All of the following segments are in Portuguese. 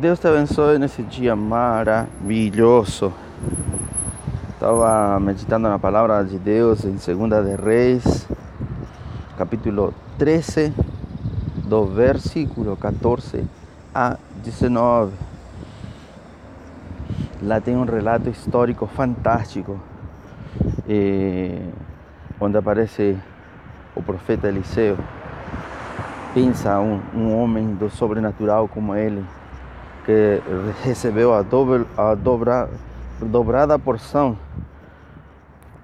Deus te abençoe nesse dia maravilhoso. Estava meditando na palavra de Deus em 2 de Reis, capítulo 13, do versículo 14 a 19. Lá tem um relato histórico fantástico, onde aparece o profeta Eliseu. Pensa um, um homem do sobrenatural como ele que recebeu a, doble, a dobra, dobrada porção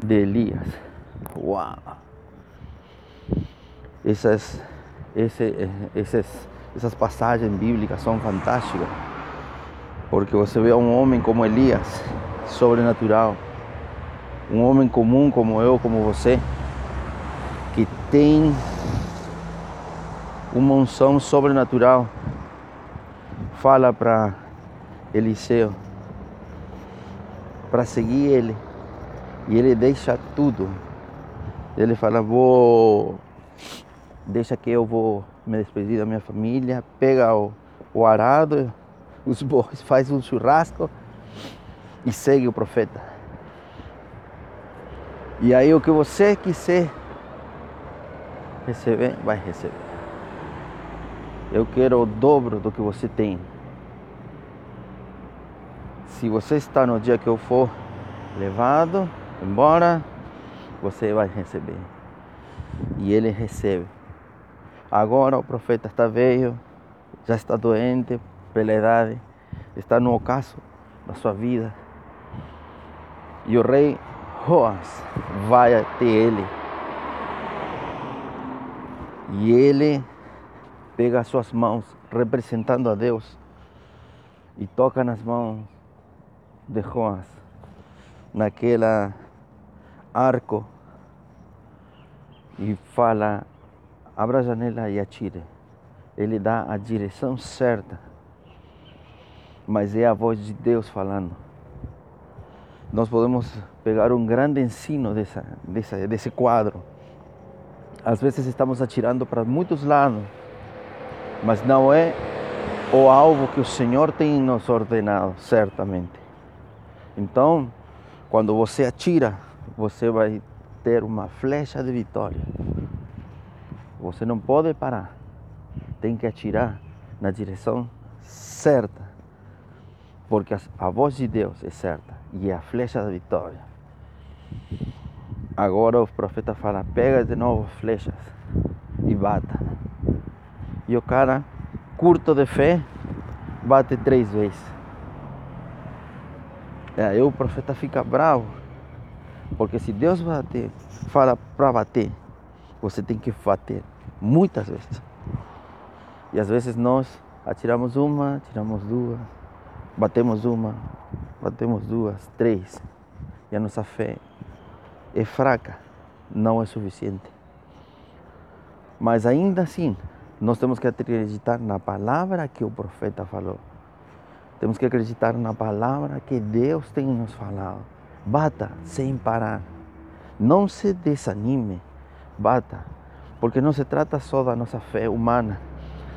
de Elias. Uau! Essas, esse, essas, essas passagens bíblicas são fantásticas, porque você vê um homem como Elias, sobrenatural, um homem comum como eu, como você, que tem uma unção sobrenatural fala para Eliseu para seguir ele. E ele deixa tudo. Ele fala, vou. Deixa que eu vou me despedir da minha família, pega o, o arado, os bois, faz um churrasco e segue o profeta. E aí o que você quiser receber, vai receber. Eu quero o dobro do que você tem. Se você está no dia que eu for levado embora, você vai receber. E ele recebe. Agora o profeta está velho, já está doente pela idade, está no ocaso da sua vida. E o rei Joás vai até ele. E ele pega as suas mãos, representando a Deus, e toca nas mãos de Joás, naquela arco, e fala, abra a janela e atire. Ele dá a direção certa, mas é a voz de Deus falando. Nós podemos pegar um grande ensino dessa, dessa, desse quadro. Às vezes estamos atirando para muitos lados, mas não é o alvo que o Senhor tem nos ordenado, certamente. Então, quando você atira, você vai ter uma flecha de vitória. Você não pode parar. Tem que atirar na direção certa. Porque a voz de Deus é certa e é a flecha da vitória. Agora o profeta fala: pega de novo flechas e bata. E o cara, curto de fé, bate três vezes. É, aí o profeta fica bravo. Porque se Deus bater, fala para bater, você tem que bater muitas vezes. E às vezes nós atiramos uma, tiramos duas, batemos uma, batemos duas, três. E a nossa fé é fraca, não é suficiente. Mas ainda assim, nós temos que acreditar na palavra que o profeta falou. Temos que acreditar na palavra que Deus tem nos falado. Bata sem parar. Não se desanime. Bata. Porque não se trata só da nossa fé humana.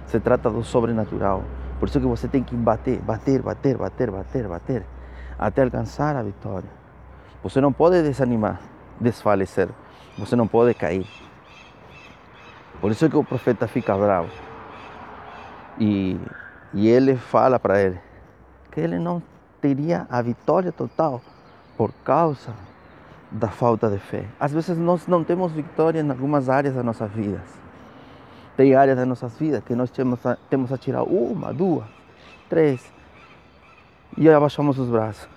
Se trata do sobrenatural. Por isso que você tem que bater, bater, bater, bater, bater, bater. Até alcançar a vitória. Você não pode desanimar, desfalecer. Você não pode cair. Por isso que o profeta fica bravo. E, e ele fala para ele: que ele não teria a vitória total por causa da falta de fé. Às vezes nós não temos vitória em algumas áreas das nossas vidas. Tem áreas das nossas vidas que nós temos a, temos a tirar uma, duas, três e abaixamos os braços.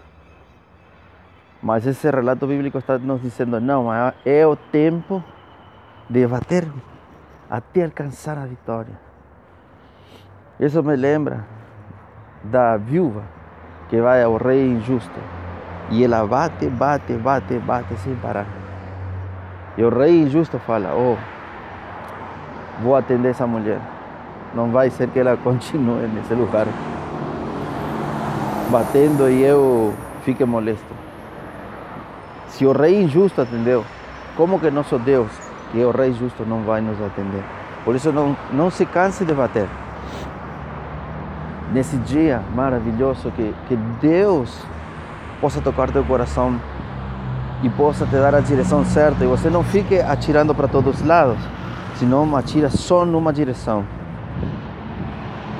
Mas esse relato bíblico está nos dizendo: não, é, é o tempo de bater até alcançar a vitória. Isso me lembra da viúva que vai ao rei injusto. E ela bate, bate, bate, bate sem parar. E o rei injusto fala: Oh, vou atender essa mulher. Não vai ser que ela continue nesse lugar batendo e eu fique molesto. Se o rei injusto atendeu, como que nosso Deus, que é o rei justo, não vai nos atender? Por isso não, não se canse de bater. Nesse dia maravilhoso que, que Deus possa tocar teu coração e possa te dar a direção certa e você não fique atirando para todos os lados, senão atira só numa direção.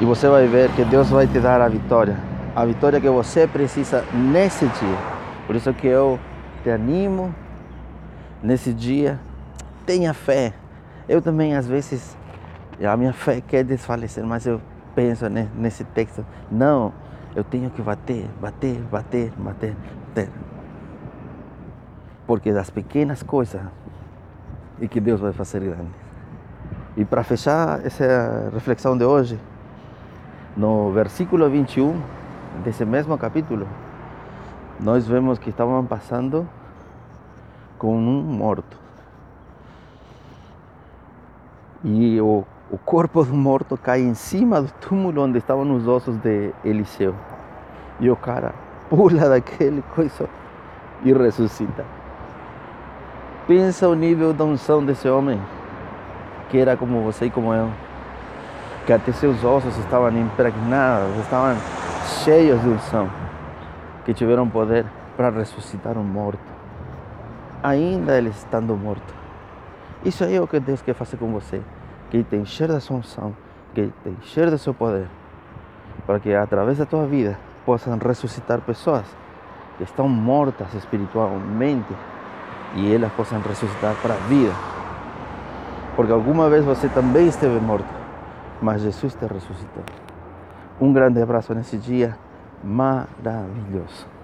E você vai ver que Deus vai te dar a vitória, a vitória que você precisa nesse dia. Por isso que eu te animo nesse dia, tenha fé. Eu também às vezes a minha fé quer desfalecer, mas eu penso nesse texto, não, eu tenho que bater, bater, bater, bater, bater. Porque das pequenas coisas e que Deus vai fazer grandes. E para fechar essa reflexão de hoje, no versículo 21 desse mesmo capítulo, nós vemos que estavam passando com um morto. E o, o corpo do morto cai em cima do túmulo onde estavam os ossos de Eliseu. E o cara pula daquele coisa e ressuscita. Pensa o nível da unção desse homem, que era como você e como eu, que até seus ossos estavam impregnados, estavam cheios de unção, que tiveram poder para ressuscitar um morto ainda ele estando morto. Isso aí é o que Deus quer fazer com você, que te encher da sua unção, que te encher do seu poder, para que através da tua vida possam ressuscitar pessoas que estão mortas espiritualmente e elas possam ressuscitar para a vida. Porque alguma vez você também esteve morto, mas Jesus te ressuscitou. Um grande abraço nesse dia maravilhoso.